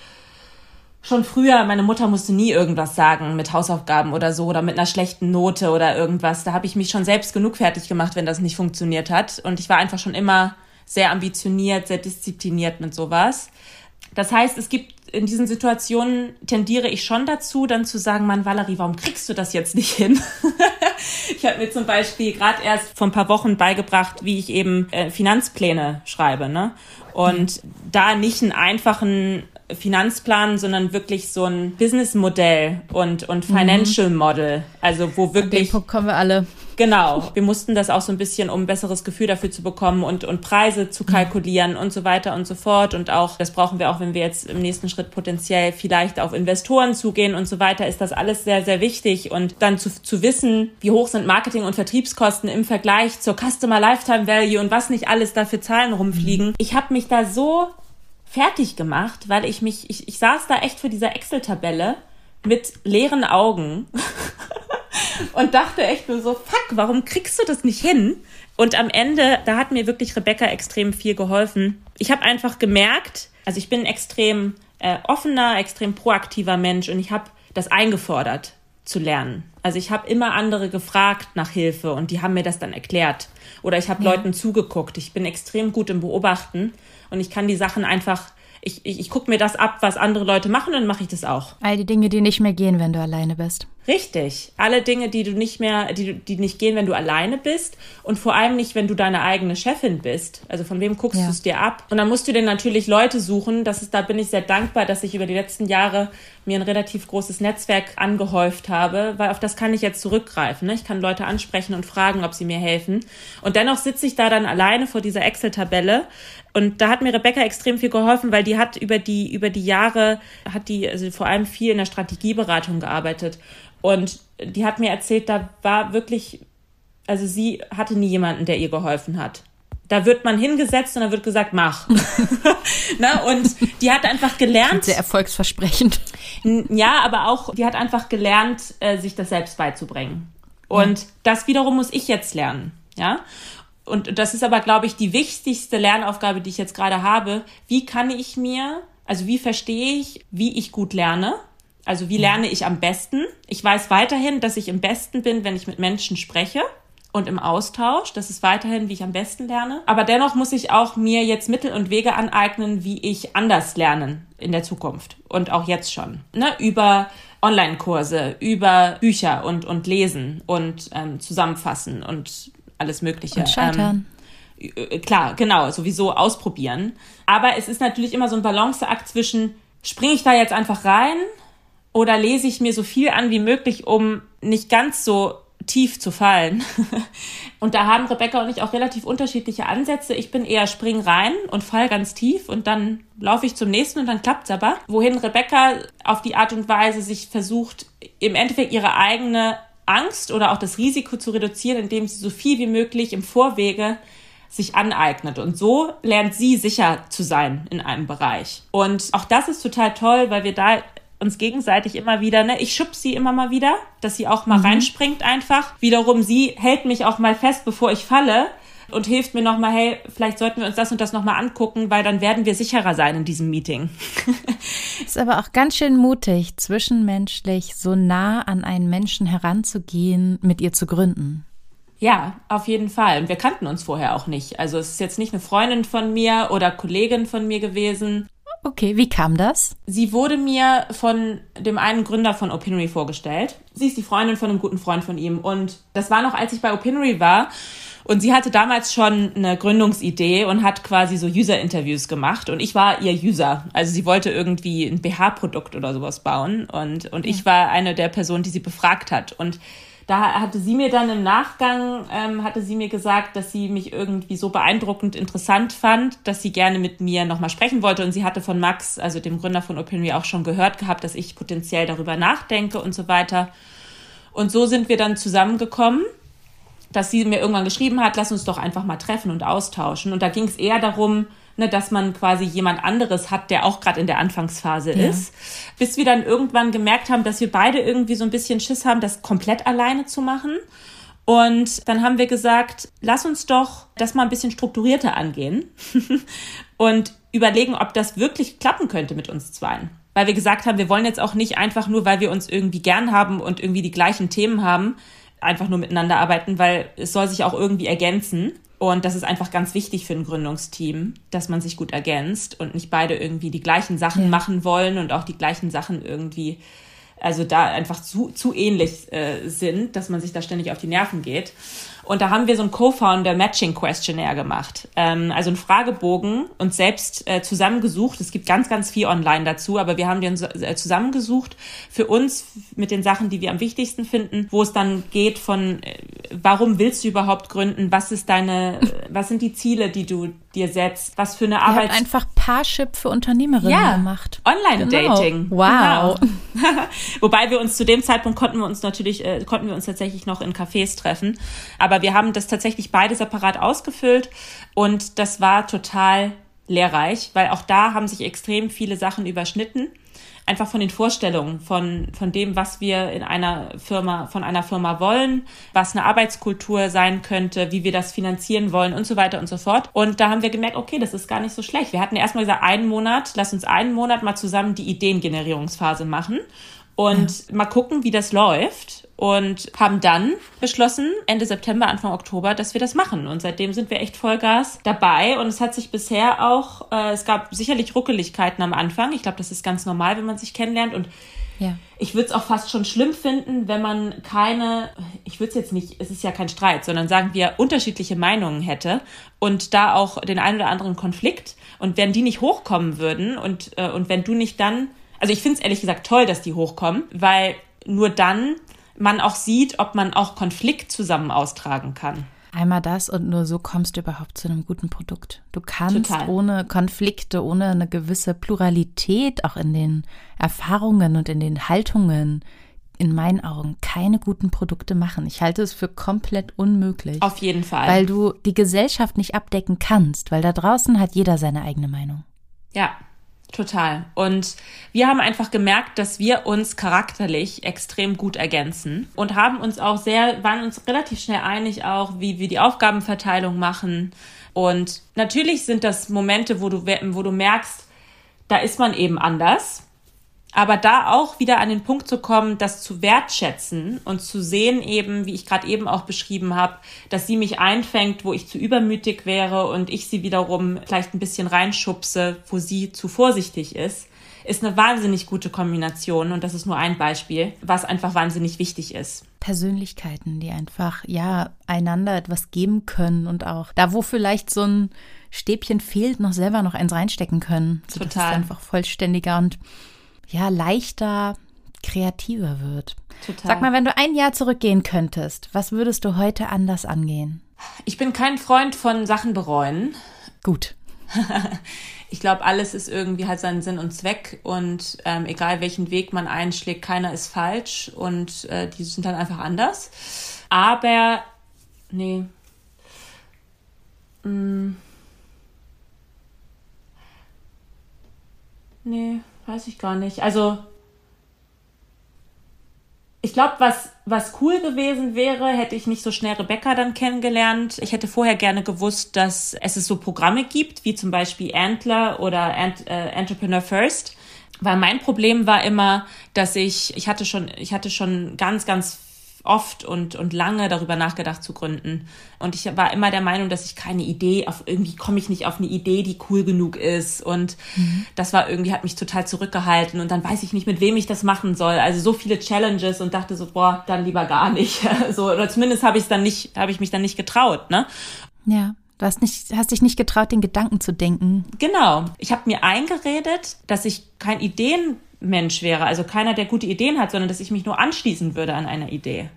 schon früher, meine Mutter musste nie irgendwas sagen mit Hausaufgaben oder so oder mit einer schlechten Note oder irgendwas. Da habe ich mich schon selbst genug fertig gemacht, wenn das nicht funktioniert hat. Und ich war einfach schon immer sehr ambitioniert, sehr diszipliniert mit sowas. Das heißt, es gibt in diesen Situationen tendiere ich schon dazu, dann zu sagen, Mann, Valerie, warum kriegst du das jetzt nicht hin? ich habe mir zum Beispiel gerade erst vor ein paar Wochen beigebracht, wie ich eben äh, Finanzpläne schreibe, ne? Und da nicht einen einfachen Finanzplan, sondern wirklich so ein Businessmodell und, und mhm. Financial. Model. Also wo wirklich. Den Punkt kommen wir alle. Genau. Wir mussten das auch so ein bisschen, um ein besseres Gefühl dafür zu bekommen und, und Preise zu kalkulieren und so weiter und so fort. Und auch, das brauchen wir auch, wenn wir jetzt im nächsten Schritt potenziell vielleicht auf Investoren zugehen und so weiter, ist das alles sehr, sehr wichtig. Und dann zu, zu wissen, wie hoch sind Marketing- und Vertriebskosten im Vergleich zur Customer Lifetime Value und was nicht alles da für Zahlen rumfliegen. Ich habe mich da so fertig gemacht, weil ich mich, ich, ich saß da echt vor dieser Excel-Tabelle mit leeren Augen und dachte echt nur so, fuck, warum kriegst du das nicht hin? Und am Ende, da hat mir wirklich Rebecca extrem viel geholfen. Ich habe einfach gemerkt, also ich bin ein extrem äh, offener, extrem proaktiver Mensch und ich habe das eingefordert zu lernen. Also ich habe immer andere gefragt nach Hilfe und die haben mir das dann erklärt. Oder ich habe ja. Leuten zugeguckt. Ich bin extrem gut im Beobachten und ich kann die Sachen einfach ich, ich, ich gucke mir das ab, was andere Leute machen, und dann mache ich das auch. All die Dinge, die nicht mehr gehen, wenn du alleine bist. Richtig. Alle Dinge, die du nicht mehr, die, die nicht gehen, wenn du alleine bist und vor allem nicht, wenn du deine eigene Chefin bist. Also von wem guckst ja. du es dir ab? Und dann musst du dir natürlich Leute suchen. Das ist, da bin ich sehr dankbar, dass ich über die letzten Jahre mir ein relativ großes Netzwerk angehäuft habe, weil auf das kann ich jetzt zurückgreifen. Ne? Ich kann Leute ansprechen und fragen, ob sie mir helfen. Und dennoch sitze ich da dann alleine vor dieser Excel-Tabelle. Und da hat mir Rebecca extrem viel geholfen, weil die hat über die, über die Jahre, hat die also vor allem viel in der Strategieberatung gearbeitet. Und die hat mir erzählt, da war wirklich, also sie hatte nie jemanden, der ihr geholfen hat. Da wird man hingesetzt und da wird gesagt, mach. ne? Und die hat einfach gelernt. Sehr erfolgsversprechend. Ja, aber auch, die hat einfach gelernt, äh, sich das selbst beizubringen. Und ja. das wiederum muss ich jetzt lernen. Ja. Und das ist aber, glaube ich, die wichtigste Lernaufgabe, die ich jetzt gerade habe. Wie kann ich mir, also wie verstehe ich, wie ich gut lerne? Also wie lerne ich am besten? Ich weiß weiterhin, dass ich im besten bin, wenn ich mit Menschen spreche und im Austausch. Das ist weiterhin, wie ich am besten lerne. Aber dennoch muss ich auch mir jetzt Mittel und Wege aneignen, wie ich anders lernen in der Zukunft und auch jetzt schon. Ne? Über Online-Kurse, über Bücher und, und Lesen und ähm, Zusammenfassen und alles Mögliche. Und scheitern. Ähm, klar, genau, sowieso ausprobieren. Aber es ist natürlich immer so ein Balanceakt zwischen, springe ich da jetzt einfach rein oder lese ich mir so viel an wie möglich, um nicht ganz so tief zu fallen. und da haben Rebecca und ich auch relativ unterschiedliche Ansätze. Ich bin eher spring rein und fall ganz tief und dann laufe ich zum nächsten und dann klappt's aber. Wohin Rebecca auf die Art und Weise sich versucht, im Endeffekt ihre eigene Angst oder auch das Risiko zu reduzieren, indem sie so viel wie möglich im Vorwege sich aneignet. Und so lernt sie sicher zu sein in einem Bereich. Und auch das ist total toll, weil wir da uns gegenseitig immer wieder, ne, ich schub sie immer mal wieder, dass sie auch mal mhm. reinspringt einfach. Wiederum, sie hält mich auch mal fest, bevor ich falle und hilft mir nochmal, hey, vielleicht sollten wir uns das und das nochmal angucken, weil dann werden wir sicherer sein in diesem Meeting. Ist aber auch ganz schön mutig, zwischenmenschlich so nah an einen Menschen heranzugehen, mit ihr zu gründen. Ja, auf jeden Fall. Und wir kannten uns vorher auch nicht. Also es ist jetzt nicht eine Freundin von mir oder Kollegin von mir gewesen. Okay, wie kam das? Sie wurde mir von dem einen Gründer von Opinory vorgestellt. Sie ist die Freundin von einem guten Freund von ihm. Und das war noch, als ich bei Opinory war. Und sie hatte damals schon eine Gründungsidee und hat quasi so User-Interviews gemacht. Und ich war ihr User. Also sie wollte irgendwie ein BH-Produkt oder sowas bauen. Und, und ja. ich war eine der Personen, die sie befragt hat. Und da hatte sie mir dann im Nachgang, ähm, hatte sie mir gesagt, dass sie mich irgendwie so beeindruckend interessant fand, dass sie gerne mit mir nochmal sprechen wollte. Und sie hatte von Max, also dem Gründer von OpenRe, auch schon gehört gehabt, dass ich potenziell darüber nachdenke und so weiter. Und so sind wir dann zusammengekommen, dass sie mir irgendwann geschrieben hat, lass uns doch einfach mal treffen und austauschen. Und da ging es eher darum, ne, dass man quasi jemand anderes hat, der auch gerade in der Anfangsphase ja. ist. Bis wir dann irgendwann gemerkt haben, dass wir beide irgendwie so ein bisschen Schiss haben, das komplett alleine zu machen. Und dann haben wir gesagt, lass uns doch das mal ein bisschen strukturierter angehen und überlegen, ob das wirklich klappen könnte mit uns zweien. Weil wir gesagt haben, wir wollen jetzt auch nicht einfach nur, weil wir uns irgendwie gern haben und irgendwie die gleichen Themen haben, einfach nur miteinander arbeiten, weil es soll sich auch irgendwie ergänzen. Und das ist einfach ganz wichtig für ein Gründungsteam, dass man sich gut ergänzt und nicht beide irgendwie die gleichen Sachen ja. machen wollen und auch die gleichen Sachen irgendwie, also da einfach zu, zu ähnlich äh, sind, dass man sich da ständig auf die Nerven geht. Und da haben wir so ein Co-Founder Matching Questionnaire gemacht. Ähm, also ein Fragebogen und selbst äh, zusammengesucht. Es gibt ganz, ganz viel online dazu, aber wir haben den äh, zusammengesucht für uns mit den Sachen, die wir am wichtigsten finden, wo es dann geht von, äh, warum willst du überhaupt gründen? Was ist deine, was sind die Ziele, die du dir setzt? Was für eine Arbeit? einfach Parship für Unternehmerinnen ja, gemacht. Online-Dating. Genau. Wow. Genau. Wobei wir uns zu dem Zeitpunkt konnten wir uns natürlich, äh, konnten wir uns tatsächlich noch in Cafés treffen. Aber wir haben das tatsächlich beide separat ausgefüllt und das war total lehrreich, weil auch da haben sich extrem viele Sachen überschnitten. Einfach von den Vorstellungen, von, von dem, was wir in einer Firma, von einer Firma wollen, was eine Arbeitskultur sein könnte, wie wir das finanzieren wollen und so weiter und so fort. Und da haben wir gemerkt, okay, das ist gar nicht so schlecht. Wir hatten erstmal gesagt, einen Monat, lass uns einen Monat mal zusammen die Ideengenerierungsphase machen und ja. mal gucken, wie das läuft und haben dann beschlossen, Ende September, Anfang Oktober, dass wir das machen. Und seitdem sind wir echt Vollgas dabei. Und es hat sich bisher auch, äh, es gab sicherlich Ruckeligkeiten am Anfang. Ich glaube, das ist ganz normal, wenn man sich kennenlernt. Und ja. ich würde es auch fast schon schlimm finden, wenn man keine, ich würde es jetzt nicht, es ist ja kein Streit, sondern sagen wir, unterschiedliche Meinungen hätte und da auch den einen oder anderen Konflikt. Und wenn die nicht hochkommen würden und, äh, und wenn du nicht dann, also ich finde es ehrlich gesagt toll, dass die hochkommen, weil nur dann man auch sieht, ob man auch Konflikt zusammen austragen kann. Einmal das und nur so kommst du überhaupt zu einem guten Produkt. Du kannst Total. ohne Konflikte, ohne eine gewisse Pluralität auch in den Erfahrungen und in den Haltungen in meinen Augen keine guten Produkte machen. Ich halte es für komplett unmöglich. Auf jeden Fall. Weil du die Gesellschaft nicht abdecken kannst, weil da draußen hat jeder seine eigene Meinung. Ja, Total. Und wir haben einfach gemerkt, dass wir uns charakterlich extrem gut ergänzen und haben uns auch sehr, waren uns relativ schnell einig auch, wie wir die Aufgabenverteilung machen. Und natürlich sind das Momente, wo du, wo du merkst, da ist man eben anders. Aber da auch wieder an den Punkt zu kommen, das zu wertschätzen und zu sehen eben, wie ich gerade eben auch beschrieben habe, dass sie mich einfängt, wo ich zu übermütig wäre und ich sie wiederum vielleicht ein bisschen reinschubse, wo sie zu vorsichtig ist, ist eine wahnsinnig gute Kombination und das ist nur ein Beispiel, was einfach wahnsinnig wichtig ist. Persönlichkeiten, die einfach, ja, einander etwas geben können und auch da, wo vielleicht so ein Stäbchen fehlt, noch selber noch eins reinstecken können. Total. Das ist einfach vollständiger und ja, leichter, kreativer wird. Total. Sag mal, wenn du ein Jahr zurückgehen könntest, was würdest du heute anders angehen? Ich bin kein Freund von Sachen bereuen. Gut. ich glaube, alles ist irgendwie halt seinen Sinn und Zweck und ähm, egal welchen Weg man einschlägt, keiner ist falsch und äh, die sind dann einfach anders. Aber, nee. Mm. Nee, weiß ich gar nicht. Also, ich glaube, was, was cool gewesen wäre, hätte ich nicht so schnell Rebecca dann kennengelernt. Ich hätte vorher gerne gewusst, dass es so Programme gibt, wie zum Beispiel Antler oder Ant, äh, Entrepreneur First. Weil mein Problem war immer, dass ich, ich hatte schon, ich hatte schon ganz, ganz oft und, und lange darüber nachgedacht zu gründen. Und ich war immer der Meinung, dass ich keine Idee, auf irgendwie komme ich nicht auf eine Idee, die cool genug ist. Und mhm. das war irgendwie, hat mich total zurückgehalten. Und dann weiß ich nicht, mit wem ich das machen soll. Also so viele Challenges und dachte so, boah, dann lieber gar nicht. so, oder zumindest habe ich es dann nicht, habe ich mich dann nicht getraut, ne? Ja. Du hast, nicht, hast dich nicht getraut, den Gedanken zu denken. Genau. Ich habe mir eingeredet, dass ich kein Ideen Mensch wäre, also keiner, der gute Ideen hat, sondern dass ich mich nur anschließen würde an einer Idee.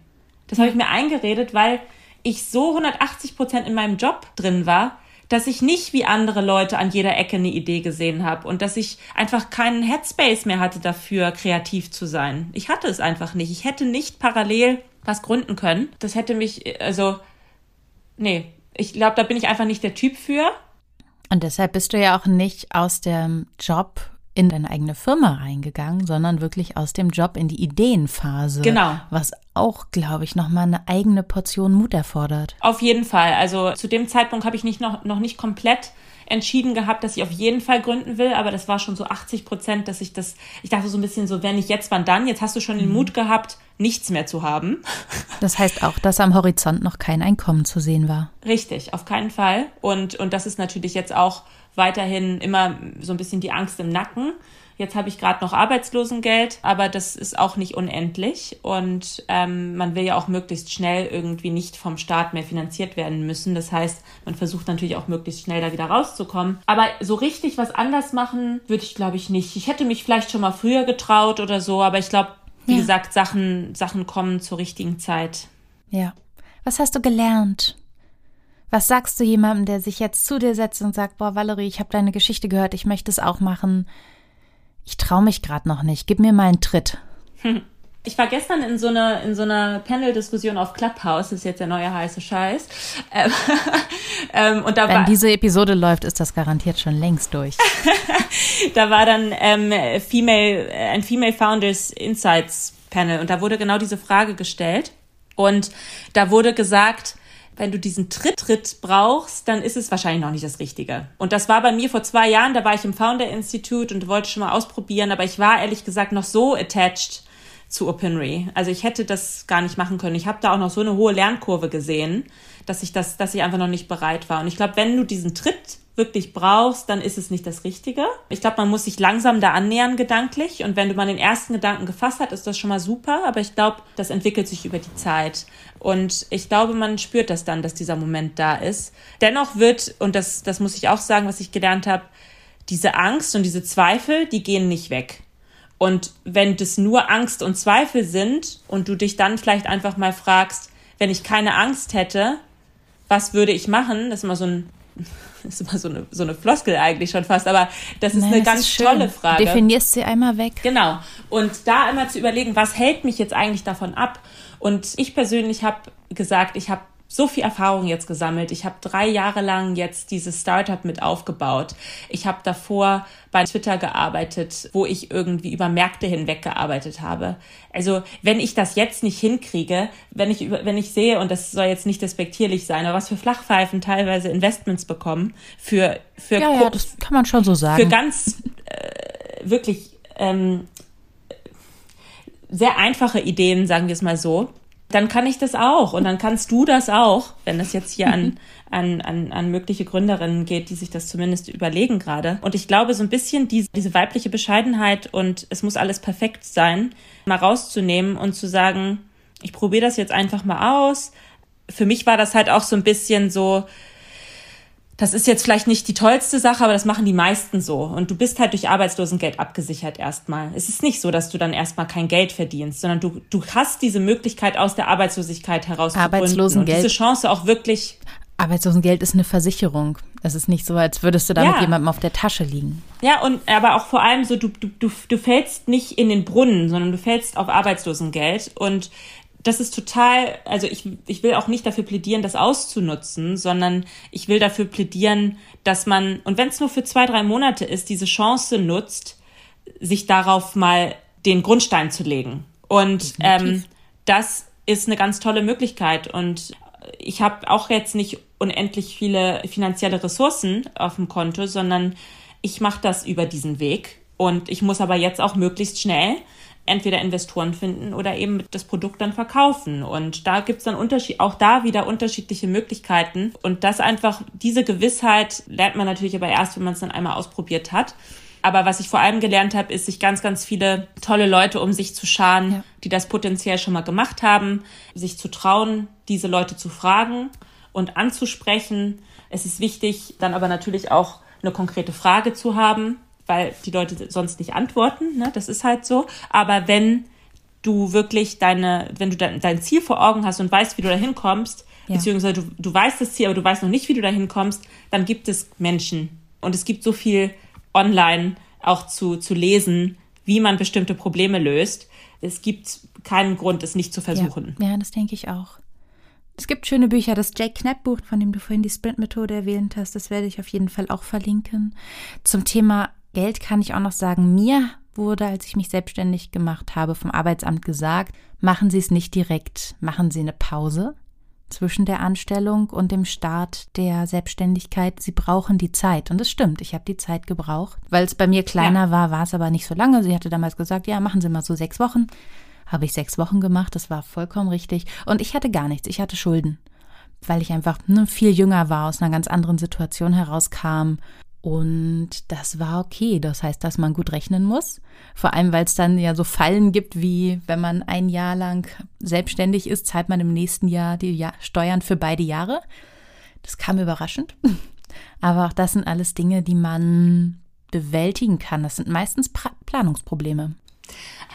Das habe ich mir eingeredet, weil ich so 180 Prozent in meinem Job drin war, dass ich nicht wie andere Leute an jeder Ecke eine Idee gesehen habe und dass ich einfach keinen Headspace mehr hatte dafür, kreativ zu sein. Ich hatte es einfach nicht. Ich hätte nicht parallel was gründen können. Das hätte mich, also, nee, ich glaube, da bin ich einfach nicht der Typ für. Und deshalb bist du ja auch nicht aus dem Job in deine eigene Firma reingegangen, sondern wirklich aus dem Job in die Ideenphase. Genau. Was auch, glaube ich, nochmal eine eigene Portion Mut erfordert. Auf jeden Fall. Also zu dem Zeitpunkt habe ich nicht noch, noch nicht komplett entschieden gehabt, dass ich auf jeden Fall gründen will, aber das war schon so 80 Prozent, dass ich das, ich dachte so ein bisschen so, wenn nicht jetzt, wann dann? Jetzt hast du schon den mhm. Mut gehabt, nichts mehr zu haben. Das heißt auch, dass am Horizont noch kein Einkommen zu sehen war. Richtig, auf keinen Fall. Und, und das ist natürlich jetzt auch weiterhin immer so ein bisschen die Angst im Nacken. Jetzt habe ich gerade noch Arbeitslosengeld, aber das ist auch nicht unendlich. Und ähm, man will ja auch möglichst schnell irgendwie nicht vom Staat mehr finanziert werden müssen. Das heißt, man versucht natürlich auch möglichst schnell da wieder rauszukommen. Aber so richtig was anders machen würde ich, glaube ich, nicht. Ich hätte mich vielleicht schon mal früher getraut oder so, aber ich glaube, wie ja. gesagt, Sachen, Sachen kommen zur richtigen Zeit. Ja. Was hast du gelernt? Was sagst du jemandem, der sich jetzt zu dir setzt und sagt, boah, Valerie, ich habe deine Geschichte gehört, ich möchte es auch machen ich traue mich gerade noch nicht, gib mir mal einen Tritt. Ich war gestern in so einer, in so einer Panel-Diskussion auf Clubhouse, das ist jetzt der neue heiße Scheiß. Ähm, ähm, und da Wenn war, diese Episode läuft, ist das garantiert schon längst durch. da war dann ähm, Female, ein Female Founders Insights Panel und da wurde genau diese Frage gestellt. Und da wurde gesagt, wenn du diesen Tritt-Tritt brauchst, dann ist es wahrscheinlich noch nicht das Richtige. Und das war bei mir vor zwei Jahren, da war ich im Founder Institute und wollte schon mal ausprobieren, aber ich war ehrlich gesagt noch so attached zu OpenRe. Also ich hätte das gar nicht machen können. Ich habe da auch noch so eine hohe Lernkurve gesehen, dass ich das, dass ich einfach noch nicht bereit war. Und ich glaube, wenn du diesen Tritt wirklich brauchst, dann ist es nicht das Richtige. Ich glaube, man muss sich langsam da annähern gedanklich und wenn du mal den ersten Gedanken gefasst hast, ist das schon mal super, aber ich glaube, das entwickelt sich über die Zeit und ich glaube, man spürt das dann, dass dieser Moment da ist. Dennoch wird, und das, das muss ich auch sagen, was ich gelernt habe, diese Angst und diese Zweifel, die gehen nicht weg. Und wenn das nur Angst und Zweifel sind und du dich dann vielleicht einfach mal fragst, wenn ich keine Angst hätte, was würde ich machen? Das ist immer so ein ist immer so eine, so eine Floskel eigentlich schon fast, aber das ist Nein, eine das ganz ist tolle Frage. Definierst sie einmal weg. Genau. Und da immer zu überlegen, was hält mich jetzt eigentlich davon ab? Und ich persönlich habe gesagt, ich habe so viel Erfahrung jetzt gesammelt. Ich habe drei Jahre lang jetzt dieses Startup mit aufgebaut. Ich habe davor bei Twitter gearbeitet, wo ich irgendwie über Märkte hinweg gearbeitet habe. Also wenn ich das jetzt nicht hinkriege, wenn ich wenn ich sehe und das soll jetzt nicht despektierlich sein, aber was für Flachpfeifen teilweise Investments bekommen für für ja, ja das kann man schon so sagen für ganz äh, wirklich ähm, sehr einfache Ideen, sagen wir es mal so dann kann ich das auch und dann kannst du das auch, wenn das jetzt hier an, an, an, an mögliche Gründerinnen geht, die sich das zumindest überlegen gerade. Und ich glaube, so ein bisschen diese, diese weibliche Bescheidenheit und es muss alles perfekt sein, mal rauszunehmen und zu sagen, ich probiere das jetzt einfach mal aus. Für mich war das halt auch so ein bisschen so, das ist jetzt vielleicht nicht die tollste Sache, aber das machen die meisten so. Und du bist halt durch Arbeitslosengeld abgesichert erstmal. Es ist nicht so, dass du dann erstmal kein Geld verdienst, sondern du, du hast diese Möglichkeit aus der Arbeitslosigkeit heraus Arbeitslosengeld. Und diese Chance auch wirklich. Arbeitslosengeld ist eine Versicherung. Es ist nicht so, als würdest du da ja. mit jemandem auf der Tasche liegen. Ja, und aber auch vor allem so, du, du, du, du fällst nicht in den Brunnen, sondern du fällst auf Arbeitslosengeld. Und das ist total, also ich, ich will auch nicht dafür plädieren, das auszunutzen, sondern ich will dafür plädieren, dass man, und wenn es nur für zwei, drei Monate ist, diese Chance nutzt, sich darauf mal den Grundstein zu legen. Und ähm, das ist eine ganz tolle Möglichkeit. Und ich habe auch jetzt nicht unendlich viele finanzielle Ressourcen auf dem Konto, sondern ich mache das über diesen Weg. Und ich muss aber jetzt auch möglichst schnell entweder Investoren finden oder eben das Produkt dann verkaufen. Und da gibt's dann Unterschied, auch da wieder unterschiedliche Möglichkeiten. Und das einfach, diese Gewissheit lernt man natürlich aber erst, wenn man es dann einmal ausprobiert hat. Aber was ich vor allem gelernt habe, ist, sich ganz, ganz viele tolle Leute um sich zu scharen, ja. die das potenziell schon mal gemacht haben, sich zu trauen, diese Leute zu fragen und anzusprechen. Es ist wichtig, dann aber natürlich auch eine konkrete Frage zu haben, weil die Leute sonst nicht antworten. Ne? Das ist halt so. Aber wenn du wirklich deine, wenn du dein, dein Ziel vor Augen hast und weißt, wie du da hinkommst, ja. beziehungsweise du, du weißt das Ziel, aber du weißt noch nicht, wie du da hinkommst, dann gibt es Menschen. Und es gibt so viel online auch zu, zu lesen, wie man bestimmte Probleme löst. Es gibt keinen Grund, es nicht zu versuchen. Ja, ja das denke ich auch. Es gibt schöne Bücher. Das Jake Knapp Buch, von dem du vorhin die Sprint-Methode erwähnt hast, das werde ich auf jeden Fall auch verlinken. Zum Thema Geld kann ich auch noch sagen, mir wurde, als ich mich selbstständig gemacht habe, vom Arbeitsamt gesagt, machen Sie es nicht direkt, machen Sie eine Pause, zwischen der Anstellung und dem Start der Selbstständigkeit. Sie brauchen die Zeit. Und das stimmt, ich habe die Zeit gebraucht. Weil es bei mir kleiner ja. war, war es aber nicht so lange. Sie hatte damals gesagt, ja, machen Sie mal so sechs Wochen. Habe ich sechs Wochen gemacht, das war vollkommen richtig. Und ich hatte gar nichts, ich hatte Schulden. Weil ich einfach ne, viel jünger war, aus einer ganz anderen Situation herauskam und das war okay. Das heißt, dass man gut rechnen muss. Vor allem, weil es dann ja so Fallen gibt, wie wenn man ein Jahr lang selbstständig ist, zahlt man im nächsten Jahr die Steuern für beide Jahre. Das kam überraschend. Aber auch das sind alles Dinge, die man bewältigen kann. Das sind meistens pra Planungsprobleme.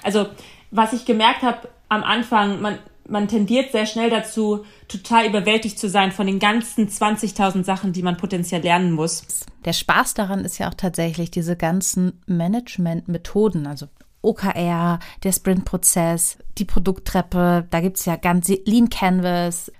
Also, was ich gemerkt habe am Anfang, man, man tendiert sehr schnell dazu, total überwältigt zu sein von den ganzen 20.000 Sachen, die man potenziell lernen muss. Der Spaß daran ist ja auch tatsächlich diese ganzen Management-Methoden, also OKR, der Sprint-Prozess, die Produkttreppe, da gibt es ja ganz Lean Canvas,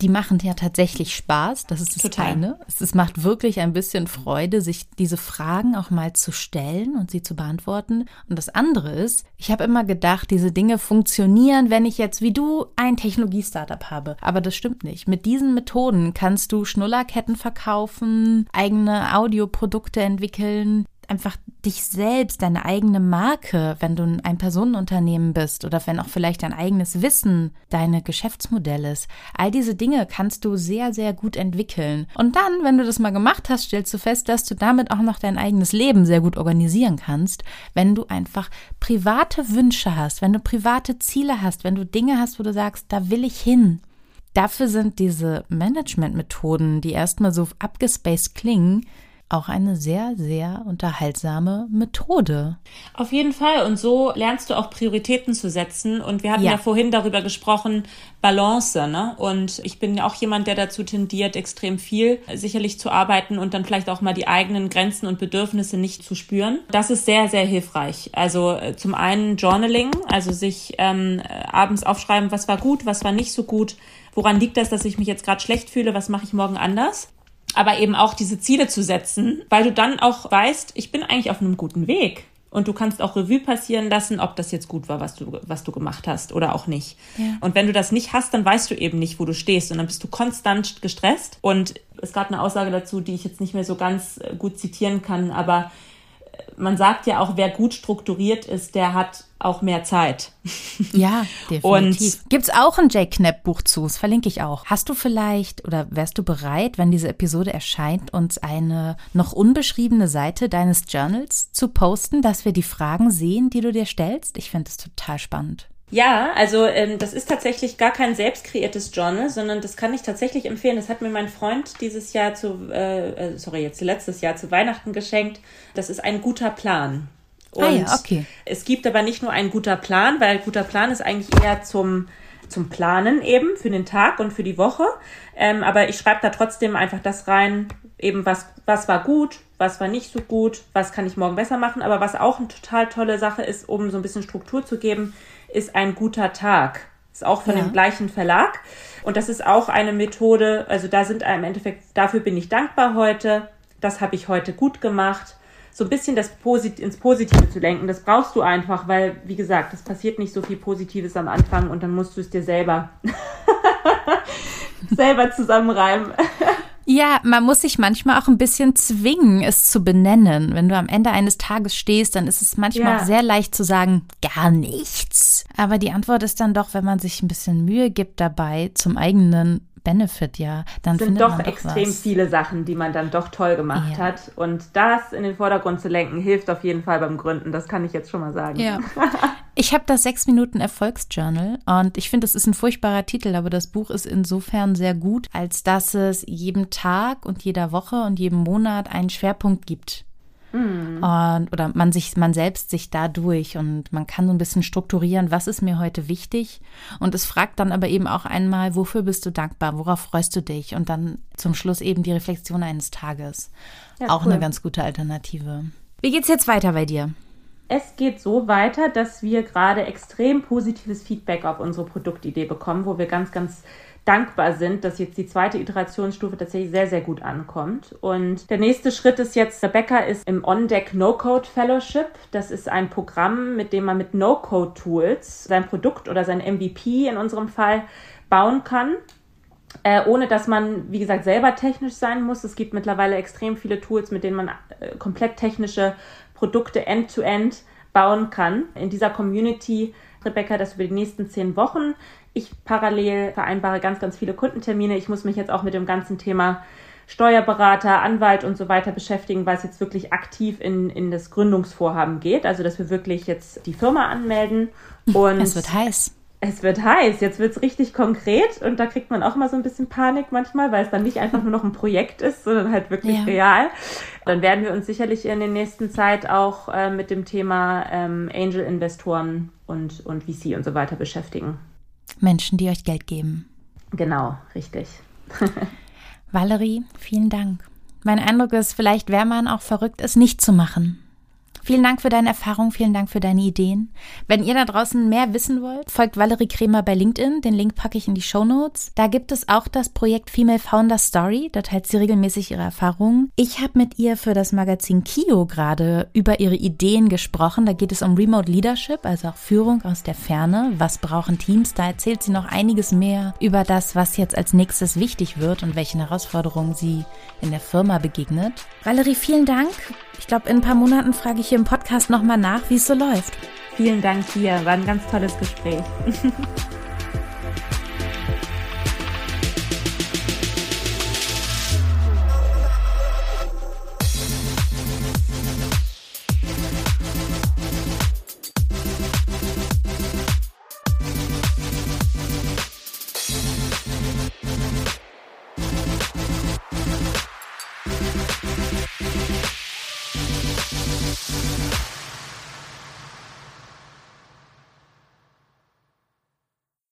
die machen ja tatsächlich Spaß. Das ist das Total. eine. Es, es macht wirklich ein bisschen Freude, sich diese Fragen auch mal zu stellen und sie zu beantworten. Und das andere ist, ich habe immer gedacht, diese Dinge funktionieren, wenn ich jetzt wie du ein Technologie-Startup habe. Aber das stimmt nicht. Mit diesen Methoden kannst du Schnullerketten verkaufen, eigene Audioprodukte entwickeln, einfach dich selbst, deine eigene Marke, wenn du ein Personenunternehmen bist oder wenn auch vielleicht dein eigenes Wissen deine Geschäftsmodell ist. All diese Dinge kannst du sehr, sehr gut entwickeln. Und dann, wenn du das mal gemacht hast, stellst du fest, dass du damit auch noch dein eigenes Leben sehr gut organisieren kannst, wenn du einfach private Wünsche hast, wenn du private Ziele hast, wenn du Dinge hast, wo du sagst, da will ich hin. Dafür sind diese Managementmethoden, die erstmal so abgespaced klingen, auch eine sehr, sehr unterhaltsame Methode. Auf jeden Fall. Und so lernst du auch Prioritäten zu setzen. Und wir hatten ja, ja vorhin darüber gesprochen, Balance. Ne? Und ich bin auch jemand, der dazu tendiert, extrem viel sicherlich zu arbeiten und dann vielleicht auch mal die eigenen Grenzen und Bedürfnisse nicht zu spüren. Das ist sehr, sehr hilfreich. Also äh, zum einen Journaling, also sich ähm, abends aufschreiben, was war gut, was war nicht so gut. Woran liegt das, dass ich mich jetzt gerade schlecht fühle? Was mache ich morgen anders? Aber eben auch diese Ziele zu setzen, weil du dann auch weißt, ich bin eigentlich auf einem guten Weg. Und du kannst auch Revue passieren lassen, ob das jetzt gut war, was du, was du gemacht hast oder auch nicht. Ja. Und wenn du das nicht hast, dann weißt du eben nicht, wo du stehst. Und dann bist du konstant gestresst. Und es gab eine Aussage dazu, die ich jetzt nicht mehr so ganz äh, gut zitieren kann, aber man sagt ja auch, wer gut strukturiert ist, der hat auch mehr Zeit. Ja, definitiv. Und gibt's auch ein Jake Knapp Buch zu, das verlinke ich auch. Hast du vielleicht oder wärst du bereit, wenn diese Episode erscheint, uns eine noch unbeschriebene Seite deines Journals zu posten, dass wir die Fragen sehen, die du dir stellst? Ich finde es total spannend. Ja, also ähm, das ist tatsächlich gar kein selbst kreiertes Journal, sondern das kann ich tatsächlich empfehlen. Das hat mir mein Freund dieses Jahr zu, äh, äh sorry, jetzt letztes Jahr zu Weihnachten geschenkt. Das ist ein guter Plan. Und ah ja, okay. es gibt aber nicht nur ein guter Plan, weil guter Plan ist eigentlich eher zum zum Planen eben für den Tag und für die Woche. Ähm, aber ich schreibe da trotzdem einfach das rein, eben was, was war gut, was war nicht so gut, was kann ich morgen besser machen. Aber was auch eine total tolle Sache ist, um so ein bisschen Struktur zu geben, ist ein guter Tag. Ist auch von ja. dem gleichen Verlag. Und das ist auch eine Methode, also da sind im Endeffekt, dafür bin ich dankbar heute. Das habe ich heute gut gemacht. So ein bisschen das Posit ins Positive zu lenken, das brauchst du einfach, weil, wie gesagt, es passiert nicht so viel Positives am Anfang und dann musst du es dir selber, selber zusammenreimen. Ja, man muss sich manchmal auch ein bisschen zwingen, es zu benennen. Wenn du am Ende eines Tages stehst, dann ist es manchmal ja. auch sehr leicht zu sagen, gar nichts. Aber die Antwort ist dann doch, wenn man sich ein bisschen Mühe gibt dabei, zum eigenen Benefit, ja, dann sind doch doch extrem was. viele Sachen, die man dann doch toll gemacht ja. hat. Und das in den Vordergrund zu lenken, hilft auf jeden Fall beim Gründen. Das kann ich jetzt schon mal sagen. Ja. Ich habe das sechs Minuten Erfolgsjournal und ich finde, es ist ein furchtbarer Titel, aber das Buch ist insofern sehr gut, als dass es jedem Tag und jeder Woche und jedem Monat einen Schwerpunkt gibt. Mhm. Und, oder man sich, man selbst sich dadurch und man kann so ein bisschen strukturieren, was ist mir heute wichtig. Und es fragt dann aber eben auch einmal, wofür bist du dankbar, worauf freust du dich? Und dann zum Schluss eben die Reflexion eines Tages. Ja, auch cool. eine ganz gute Alternative. Wie geht's jetzt weiter bei dir? Es geht so weiter, dass wir gerade extrem positives Feedback auf unsere Produktidee bekommen, wo wir ganz, ganz dankbar sind, dass jetzt die zweite Iterationsstufe tatsächlich sehr, sehr gut ankommt. Und der nächste Schritt ist jetzt, Rebecca ist im On-Deck No-Code Fellowship. Das ist ein Programm, mit dem man mit No-Code-Tools sein Produkt oder sein MVP in unserem Fall bauen kann. äh, ohne dass man, wie gesagt, selber technisch sein muss. Es gibt mittlerweile extrem viele Tools, mit denen man äh, komplett technische Produkte end-to-end -end bauen kann. In dieser Community, Rebecca, das über die nächsten zehn Wochen. Ich parallel vereinbare ganz, ganz viele Kundentermine. Ich muss mich jetzt auch mit dem ganzen Thema Steuerberater, Anwalt und so weiter beschäftigen, weil es jetzt wirklich aktiv in, in das Gründungsvorhaben geht. Also, dass wir wirklich jetzt die Firma anmelden. Und es wird heiß. Es wird heiß. Jetzt wird es richtig konkret und da kriegt man auch mal so ein bisschen Panik manchmal, weil es dann nicht einfach nur noch ein Projekt ist, sondern halt wirklich ja. real. Dann werden wir uns sicherlich in der nächsten Zeit auch äh, mit dem Thema ähm, Angel-Investoren und, und VC und so weiter beschäftigen. Menschen, die euch Geld geben. Genau, richtig. Valerie, vielen Dank. Mein Eindruck ist, vielleicht wäre man auch verrückt, es nicht zu machen. Vielen Dank für deine Erfahrung, vielen Dank für deine Ideen. Wenn ihr da draußen mehr wissen wollt, folgt Valerie Kremer bei LinkedIn. Den Link packe ich in die Show Notes. Da gibt es auch das Projekt Female Founder Story. Da teilt sie regelmäßig ihre Erfahrungen. Ich habe mit ihr für das Magazin Kio gerade über ihre Ideen gesprochen. Da geht es um Remote Leadership, also auch Führung aus der Ferne. Was brauchen Teams? Da erzählt sie noch einiges mehr über das, was jetzt als nächstes wichtig wird und welchen Herausforderungen sie in der Firma begegnet. Valerie, vielen Dank. Ich glaube, in ein paar Monaten frage ich im Podcast nochmal nach, wie es so läuft. Vielen Dank dir, war ein ganz tolles Gespräch.